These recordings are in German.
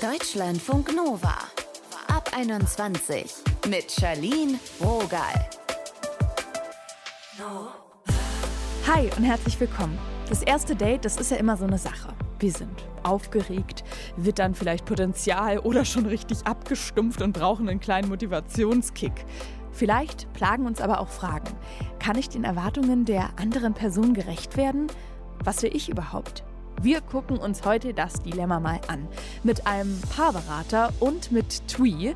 Deutschlandfunk Nova. Ab 21 mit Charlene Rogal. Hi und herzlich willkommen. Das erste Date, das ist ja immer so eine Sache. Wir sind aufgeregt, wittern vielleicht Potenzial oder schon richtig abgestumpft und brauchen einen kleinen Motivationskick. Vielleicht plagen uns aber auch Fragen. Kann ich den Erwartungen der anderen Person gerecht werden? Was will ich überhaupt? Wir gucken uns heute das Dilemma mal an. Mit einem Paarberater und mit Twee.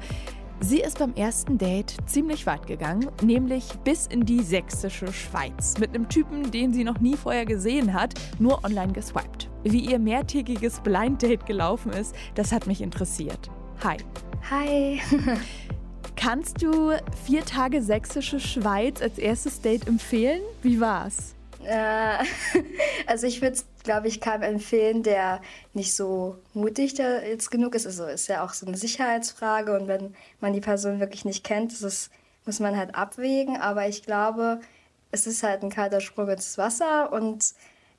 Sie ist beim ersten Date ziemlich weit gegangen, nämlich bis in die sächsische Schweiz. Mit einem Typen, den sie noch nie vorher gesehen hat, nur online geswiped. Wie ihr mehrtägiges Blind Date gelaufen ist, das hat mich interessiert. Hi. Hi. Kannst du vier Tage sächsische Schweiz als erstes Date empfehlen? Wie war's? Äh, also ich würde es, glaube ich, keinem empfehlen, der nicht so mutig da jetzt genug ist. Also ist ja auch so eine Sicherheitsfrage und wenn man die Person wirklich nicht kennt, ist, muss man halt abwägen. Aber ich glaube, es ist halt ein kalter Sprung ins Wasser und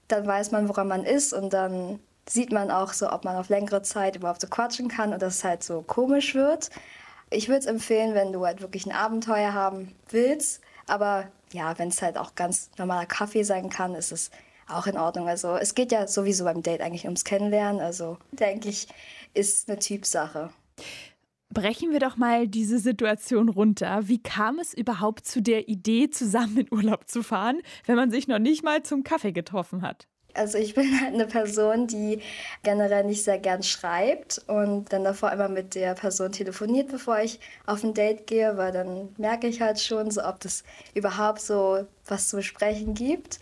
dann weiß man, woran man ist und dann sieht man auch so, ob man auf längere Zeit überhaupt so quatschen kann und das halt so komisch wird. Ich würde es empfehlen, wenn du halt wirklich ein Abenteuer haben willst, aber ja, wenn es halt auch ganz normaler Kaffee sein kann, ist es auch in Ordnung. Also es geht ja sowieso beim Date eigentlich ums Kennenlernen. Also denke ich, ist eine Typsache. Brechen wir doch mal diese Situation runter. Wie kam es überhaupt zu der Idee, zusammen in Urlaub zu fahren, wenn man sich noch nicht mal zum Kaffee getroffen hat? Also ich bin halt eine Person, die generell nicht sehr gern schreibt und dann davor immer mit der Person telefoniert, bevor ich auf ein Date gehe, weil dann merke ich halt schon, so ob das überhaupt so was zu besprechen gibt.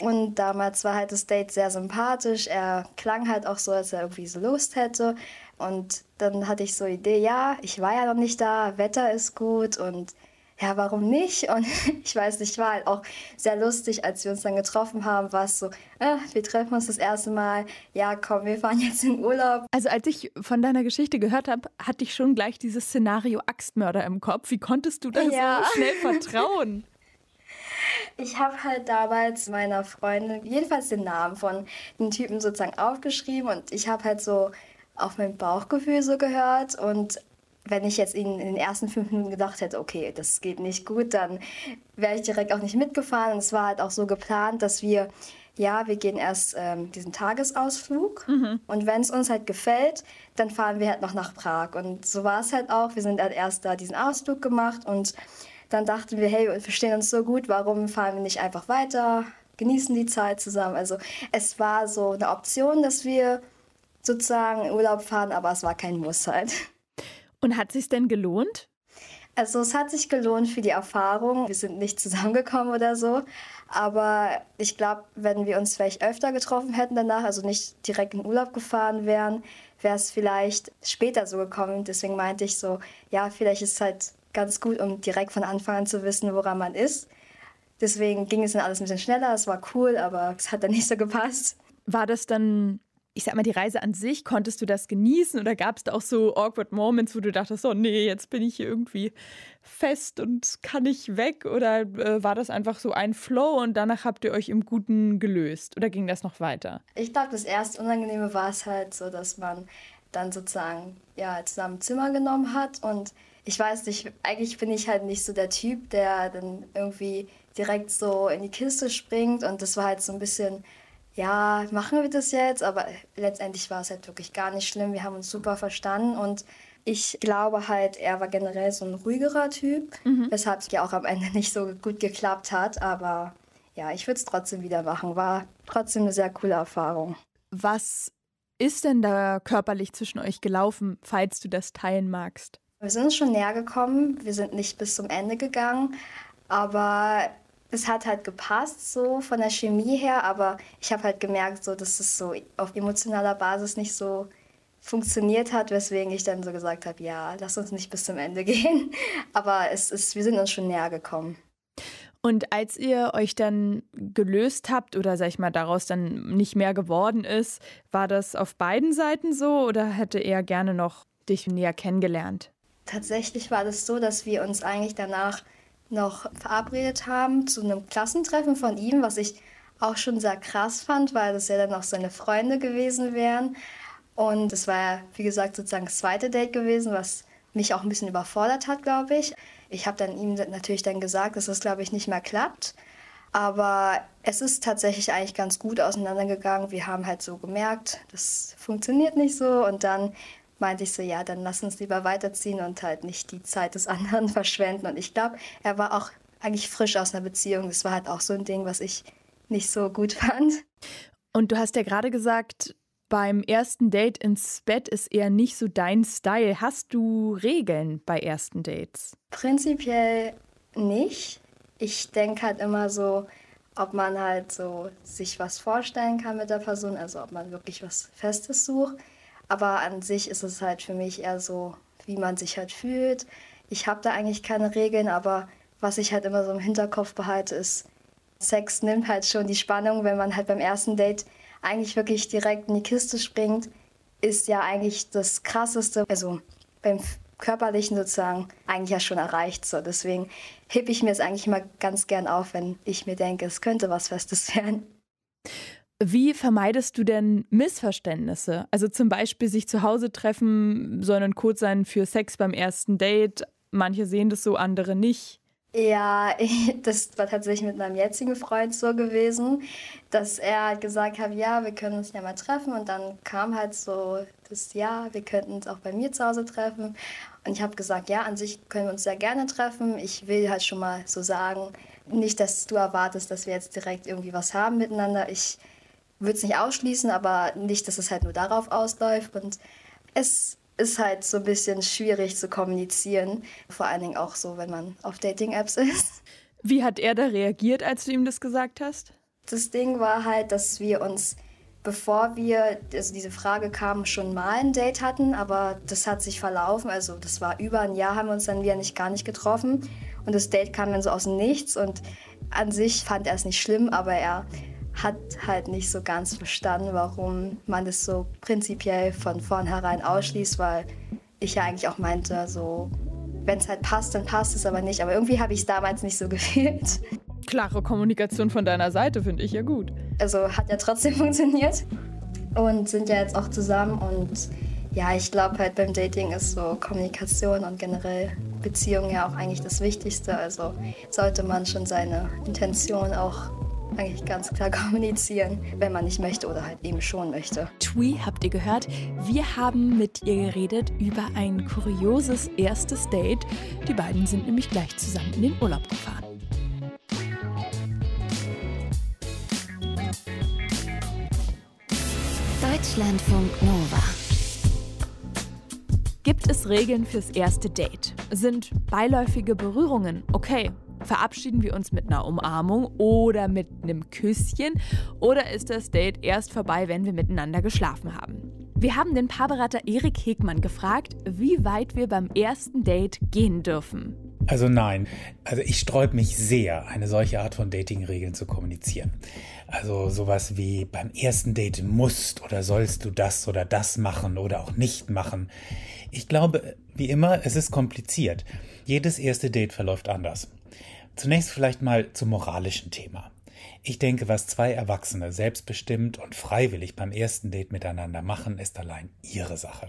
Und damals war halt das Date sehr sympathisch. Er klang halt auch so, als er irgendwie so Lust hätte. Und dann hatte ich so Idee, ja, ich war ja noch nicht da, Wetter ist gut und ja, warum nicht? Und ich weiß nicht, war halt auch sehr lustig, als wir uns dann getroffen haben, war es so, äh, wir treffen uns das erste Mal, ja, komm, wir fahren jetzt in Urlaub. Also als ich von deiner Geschichte gehört habe, hatte ich schon gleich dieses Szenario Axtmörder im Kopf. Wie konntest du da ja. so schnell vertrauen? Ich habe halt damals meiner Freundin jedenfalls den Namen von den Typen sozusagen aufgeschrieben und ich habe halt so auf mein Bauchgefühl so gehört und wenn ich jetzt in, in den ersten fünf Minuten gedacht hätte, okay, das geht nicht gut, dann wäre ich direkt auch nicht mitgefahren. Und es war halt auch so geplant, dass wir, ja, wir gehen erst ähm, diesen Tagesausflug mhm. und wenn es uns halt gefällt, dann fahren wir halt noch nach Prag. Und so war es halt auch. Wir sind halt erst da diesen Ausflug gemacht und dann dachten wir, hey, wir verstehen uns so gut, warum fahren wir nicht einfach weiter, genießen die Zeit zusammen. Also es war so eine Option, dass wir sozusagen in Urlaub fahren, aber es war kein Muss halt. Und hat sich denn gelohnt? Also es hat sich gelohnt für die Erfahrung. Wir sind nicht zusammengekommen oder so. Aber ich glaube, wenn wir uns vielleicht öfter getroffen hätten danach, also nicht direkt in Urlaub gefahren wären, wäre es vielleicht später so gekommen. Deswegen meinte ich so, ja, vielleicht ist es halt ganz gut, um direkt von Anfang an zu wissen, woran man ist. Deswegen ging es dann alles ein bisschen schneller. Es war cool, aber es hat dann nicht so gepasst. War das dann ich sag mal, die Reise an sich, konntest du das genießen oder gab es da auch so awkward Moments, wo du dachtest, oh nee, jetzt bin ich hier irgendwie fest und kann nicht weg? Oder äh, war das einfach so ein Flow und danach habt ihr euch im Guten gelöst? Oder ging das noch weiter? Ich glaube, das erste Unangenehme war es halt so, dass man dann sozusagen ja, zusammen Zimmer genommen hat und ich weiß nicht, eigentlich bin ich halt nicht so der Typ, der dann irgendwie direkt so in die Kiste springt und das war halt so ein bisschen ja, machen wir das jetzt? Aber letztendlich war es halt wirklich gar nicht schlimm. Wir haben uns super verstanden und ich glaube halt, er war generell so ein ruhigerer Typ, mhm. weshalb es ja auch am Ende nicht so gut geklappt hat. Aber ja, ich würde es trotzdem wieder machen. War trotzdem eine sehr coole Erfahrung. Was ist denn da körperlich zwischen euch gelaufen, falls du das teilen magst? Wir sind uns schon näher gekommen. Wir sind nicht bis zum Ende gegangen. Aber es hat halt gepasst, so von der Chemie her, aber ich habe halt gemerkt, so, dass es so auf emotionaler Basis nicht so funktioniert hat, weswegen ich dann so gesagt habe, ja, lass uns nicht bis zum Ende gehen. Aber es ist, wir sind uns schon näher gekommen. Und als ihr euch dann gelöst habt oder sag ich mal daraus dann nicht mehr geworden ist, war das auf beiden Seiten so oder hätte er gerne noch dich näher kennengelernt? Tatsächlich war das so, dass wir uns eigentlich danach noch verabredet haben zu einem Klassentreffen von ihm, was ich auch schon sehr krass fand, weil das ja dann auch seine Freunde gewesen wären. Und es war, wie gesagt, sozusagen das zweite Date gewesen, was mich auch ein bisschen überfordert hat, glaube ich. Ich habe dann ihm natürlich dann gesagt, dass das, glaube ich, nicht mehr klappt. Aber es ist tatsächlich eigentlich ganz gut auseinandergegangen. Wir haben halt so gemerkt, das funktioniert nicht so. Und dann meinte ich so, ja, dann lass uns lieber weiterziehen und halt nicht die Zeit des anderen verschwenden. Und ich glaube, er war auch eigentlich frisch aus einer Beziehung. Das war halt auch so ein Ding, was ich nicht so gut fand. Und du hast ja gerade gesagt, beim ersten Date ins Bett ist eher nicht so dein Style. Hast du Regeln bei ersten Dates? Prinzipiell nicht. Ich denke halt immer so, ob man halt so sich was vorstellen kann mit der Person, also ob man wirklich was Festes sucht. Aber an sich ist es halt für mich eher so, wie man sich halt fühlt. Ich habe da eigentlich keine Regeln, aber was ich halt immer so im Hinterkopf behalte, ist, Sex nimmt halt schon die Spannung, wenn man halt beim ersten Date eigentlich wirklich direkt in die Kiste springt, ist ja eigentlich das Krasseste, also beim Körperlichen sozusagen, eigentlich ja schon erreicht. So. Deswegen hebe ich mir es eigentlich immer ganz gern auf, wenn ich mir denke, es könnte was Festes werden. Wie vermeidest du denn Missverständnisse? Also zum Beispiel sich zu Hause treffen soll ein Code sein für Sex beim ersten Date. Manche sehen das so, andere nicht. Ja, das war tatsächlich mit meinem jetzigen Freund so gewesen, dass er gesagt hat, ja, wir können uns ja mal treffen. Und dann kam halt so das Ja, wir könnten uns auch bei mir zu Hause treffen. Und ich habe gesagt, ja, an sich können wir uns sehr gerne treffen. Ich will halt schon mal so sagen, nicht, dass du erwartest, dass wir jetzt direkt irgendwie was haben miteinander. Ich würde es nicht ausschließen, aber nicht, dass es halt nur darauf ausläuft. Und es ist halt so ein bisschen schwierig zu kommunizieren. Vor allen Dingen auch so, wenn man auf Dating-Apps ist. Wie hat er da reagiert, als du ihm das gesagt hast? Das Ding war halt, dass wir uns, bevor wir, also diese Frage kam, schon mal ein Date hatten, aber das hat sich verlaufen. Also das war über ein Jahr, haben wir uns dann wieder nicht gar nicht getroffen. Und das Date kam dann so aus dem Nichts und an sich fand er es nicht schlimm, aber er hat halt nicht so ganz verstanden, warum man das so prinzipiell von vornherein ausschließt, weil ich ja eigentlich auch meinte, so, wenn es halt passt, dann passt es aber nicht. Aber irgendwie habe ich es damals nicht so gefühlt. Klare Kommunikation von deiner Seite finde ich ja gut. Also hat ja trotzdem funktioniert und sind ja jetzt auch zusammen und ja, ich glaube halt beim Dating ist so Kommunikation und generell Beziehung ja auch eigentlich das Wichtigste. Also sollte man schon seine Intention auch eigentlich ganz klar kommunizieren, wenn man nicht möchte oder halt eben schon möchte. Tui habt ihr gehört? Wir haben mit ihr geredet über ein kurioses erstes Date. Die beiden sind nämlich gleich zusammen in den Urlaub gefahren. Deutschlandfunk Nova. Gibt es Regeln fürs erste Date? Sind beiläufige Berührungen okay? Verabschieden wir uns mit einer Umarmung oder mit einem Küsschen? Oder ist das Date erst vorbei, wenn wir miteinander geschlafen haben? Wir haben den Paarberater Erik Hegmann gefragt, wie weit wir beim ersten Date gehen dürfen. Also nein, also ich sträube mich sehr, eine solche Art von Datingregeln zu kommunizieren. Also sowas wie beim ersten Date musst oder sollst du das oder das machen oder auch nicht machen. Ich glaube, wie immer, es ist kompliziert. Jedes erste Date verläuft anders. Zunächst vielleicht mal zum moralischen Thema. Ich denke, was zwei Erwachsene selbstbestimmt und freiwillig beim ersten Date miteinander machen, ist allein ihre Sache.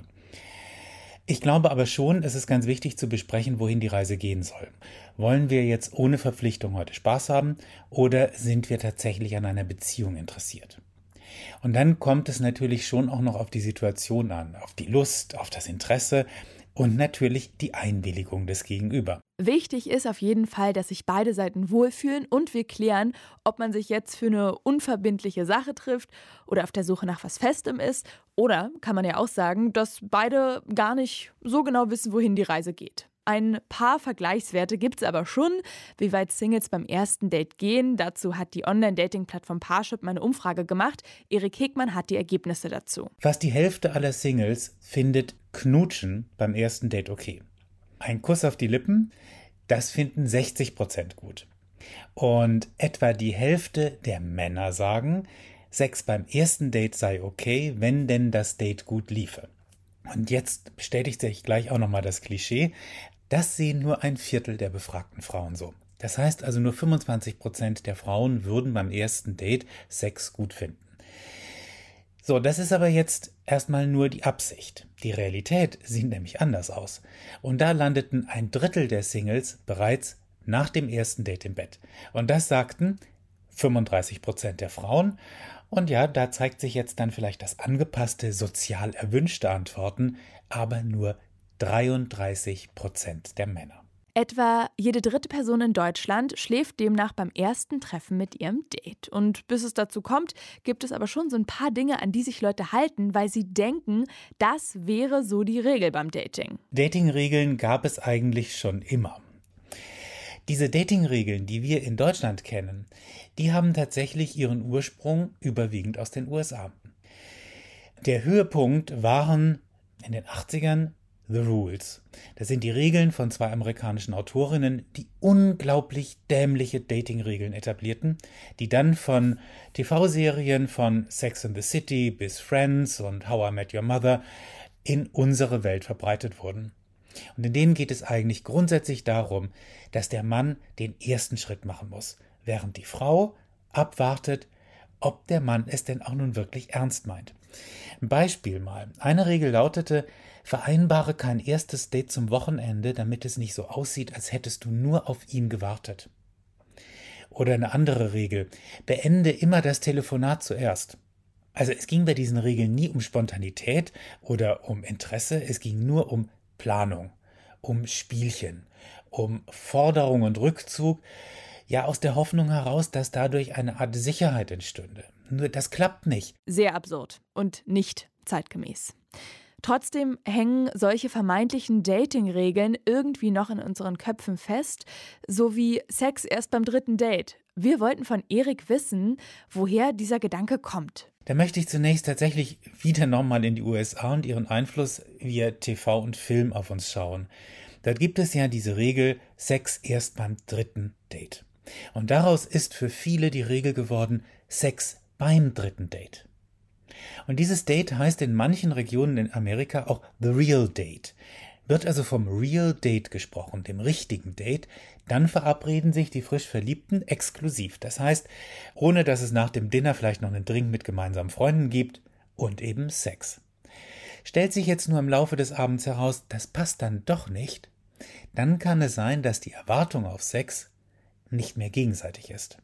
Ich glaube aber schon, es ist ganz wichtig zu besprechen, wohin die Reise gehen soll. Wollen wir jetzt ohne Verpflichtung heute Spaß haben oder sind wir tatsächlich an einer Beziehung interessiert? Und dann kommt es natürlich schon auch noch auf die Situation an, auf die Lust, auf das Interesse, und natürlich die Einwilligung des Gegenüber. Wichtig ist auf jeden Fall, dass sich beide Seiten wohlfühlen und wir klären, ob man sich jetzt für eine unverbindliche Sache trifft oder auf der Suche nach was Festem ist. Oder kann man ja auch sagen, dass beide gar nicht so genau wissen, wohin die Reise geht. Ein paar Vergleichswerte gibt es aber schon, wie weit Singles beim ersten Date gehen. Dazu hat die Online-Dating-Plattform Parship meine Umfrage gemacht. Erik Hegmann hat die Ergebnisse dazu. Fast die Hälfte aller Singles findet Knutschen beim ersten Date okay. Ein Kuss auf die Lippen, das finden 60 Prozent gut. Und etwa die Hälfte der Männer sagen, Sex beim ersten Date sei okay, wenn denn das Date gut liefe. Und jetzt bestätigt sich gleich auch nochmal das Klischee. Das sehen nur ein Viertel der befragten Frauen so. Das heißt also nur 25 Prozent der Frauen würden beim ersten Date Sex gut finden. So, das ist aber jetzt erstmal nur die Absicht. Die Realität sieht nämlich anders aus. Und da landeten ein Drittel der Singles bereits nach dem ersten Date im Bett. Und das sagten 35 Prozent der Frauen. Und ja, da zeigt sich jetzt dann vielleicht das angepasste, sozial erwünschte Antworten, aber nur 33 Prozent der Männer. Etwa jede dritte Person in Deutschland schläft demnach beim ersten Treffen mit ihrem Date. Und bis es dazu kommt, gibt es aber schon so ein paar Dinge, an die sich Leute halten, weil sie denken, das wäre so die Regel beim Dating. Datingregeln gab es eigentlich schon immer. Diese Datingregeln, die wir in Deutschland kennen, die haben tatsächlich ihren Ursprung überwiegend aus den USA. Der Höhepunkt waren in den 80ern The Rules. Das sind die Regeln von zwei amerikanischen Autorinnen, die unglaublich dämliche Datingregeln etablierten, die dann von TV-Serien von Sex and the City bis Friends und How I Met Your Mother in unsere Welt verbreitet wurden. Und in denen geht es eigentlich grundsätzlich darum, dass der Mann den ersten Schritt machen muss, während die Frau abwartet, ob der Mann es denn auch nun wirklich ernst meint. Ein Beispiel mal. Eine Regel lautete, vereinbare kein erstes Date zum Wochenende, damit es nicht so aussieht, als hättest du nur auf ihn gewartet. Oder eine andere Regel, beende immer das Telefonat zuerst. Also es ging bei diesen Regeln nie um Spontanität oder um Interesse, es ging nur um Planung, um Spielchen, um Forderung und Rückzug, ja aus der Hoffnung heraus, dass dadurch eine Art Sicherheit entstünde. Nur das klappt nicht. Sehr absurd und nicht zeitgemäß. Trotzdem hängen solche vermeintlichen Dating-Regeln irgendwie noch in unseren Köpfen fest, so wie Sex erst beim dritten Date. Wir wollten von Erik wissen, woher dieser Gedanke kommt. Da möchte ich zunächst tatsächlich wieder nochmal in die USA und ihren Einfluss via TV und Film auf uns schauen. Dort gibt es ja diese Regel Sex erst beim dritten Date. Und daraus ist für viele die Regel geworden Sex beim dritten Date. Und dieses Date heißt in manchen Regionen in Amerika auch The Real Date. Wird also vom Real Date gesprochen, dem richtigen Date, dann verabreden sich die frisch Verliebten exklusiv. Das heißt, ohne dass es nach dem Dinner vielleicht noch einen Drink mit gemeinsamen Freunden gibt und eben Sex. Stellt sich jetzt nur im Laufe des Abends heraus, das passt dann doch nicht, dann kann es sein, dass die Erwartung auf Sex nicht mehr gegenseitig ist.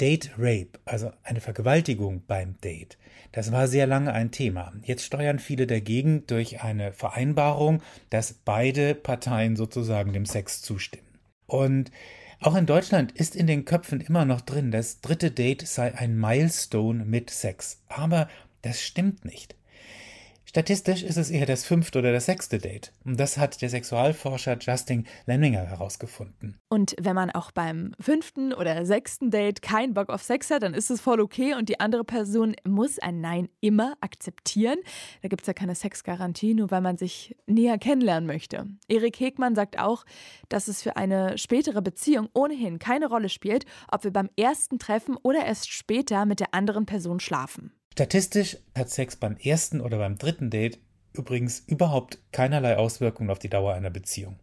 Date Rape, also eine Vergewaltigung beim Date, das war sehr lange ein Thema. Jetzt steuern viele dagegen durch eine Vereinbarung, dass beide Parteien sozusagen dem Sex zustimmen. Und auch in Deutschland ist in den Köpfen immer noch drin, das dritte Date sei ein Milestone mit Sex. Aber das stimmt nicht. Statistisch ist es eher das fünfte oder das sechste Date. Und das hat der Sexualforscher Justin Lemminger herausgefunden. Und wenn man auch beim fünften oder sechsten Date keinen Bock auf Sex hat, dann ist es voll okay und die andere Person muss ein Nein immer akzeptieren. Da gibt es ja keine Sexgarantie, nur weil man sich näher kennenlernen möchte. Erik Hegmann sagt auch, dass es für eine spätere Beziehung ohnehin keine Rolle spielt, ob wir beim ersten Treffen oder erst später mit der anderen Person schlafen. Statistisch hat Sex beim ersten oder beim dritten Date übrigens überhaupt keinerlei Auswirkungen auf die Dauer einer Beziehung.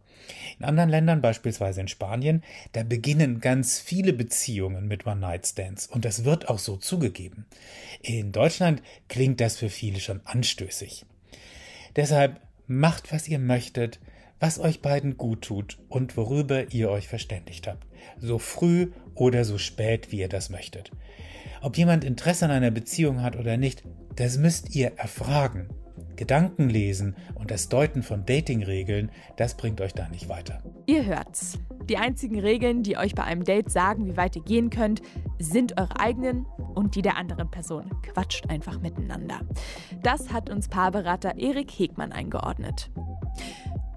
In anderen Ländern, beispielsweise in Spanien, da beginnen ganz viele Beziehungen mit One-Night-Stands und das wird auch so zugegeben. In Deutschland klingt das für viele schon anstößig. Deshalb macht, was ihr möchtet, was euch beiden gut tut und worüber ihr euch verständigt habt. So früh oder so spät, wie ihr das möchtet. Ob jemand Interesse an einer Beziehung hat oder nicht, das müsst ihr erfragen. Gedanken lesen und das Deuten von Datingregeln, das bringt euch da nicht weiter. Ihr hört's. Die einzigen Regeln, die euch bei einem Date sagen, wie weit ihr gehen könnt, sind eure eigenen und die der anderen Person. Quatscht einfach miteinander. Das hat uns Paarberater Erik Hegmann eingeordnet.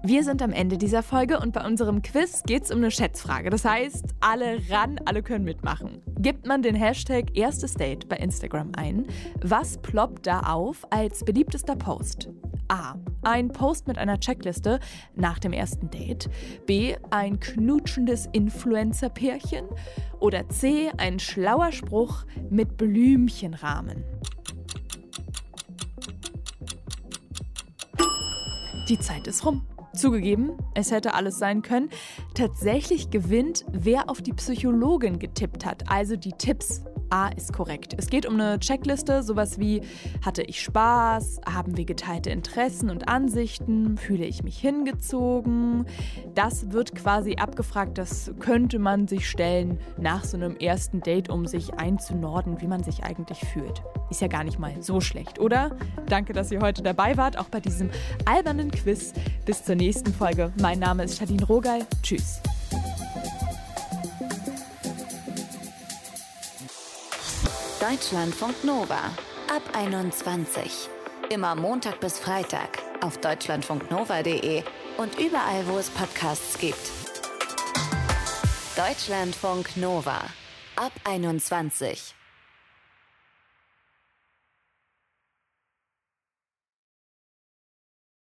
Wir sind am Ende dieser Folge und bei unserem Quiz geht es um eine Schätzfrage. Das heißt, alle ran, alle können mitmachen. Gibt man den Hashtag erstes Date bei Instagram ein, was ploppt da auf als beliebtester Post? A. Ein Post mit einer Checkliste nach dem ersten Date. B. Ein knutschendes Influencer-Pärchen. Oder C. Ein schlauer Spruch mit Blümchenrahmen. Die Zeit ist rum. Zugegeben, es hätte alles sein können. Tatsächlich gewinnt, wer auf die Psychologin getippt hat, also die Tipps A ist korrekt. Es geht um eine Checkliste, sowas wie hatte ich Spaß, haben wir geteilte Interessen und Ansichten, fühle ich mich hingezogen. Das wird quasi abgefragt, das könnte man sich stellen nach so einem ersten Date, um sich einzunorden, wie man sich eigentlich fühlt. Ist ja gar nicht mal so schlecht, oder? Danke, dass ihr heute dabei wart, auch bei diesem albernen Quiz. Bis zur nächsten Folge. Mein Name ist Shadin Rogal. Tschüss. Deutschlandfunk Nova ab 21. Immer Montag bis Freitag auf deutschlandfunknova.de und überall, wo es Podcasts gibt. Deutschlandfunk Nova ab 21.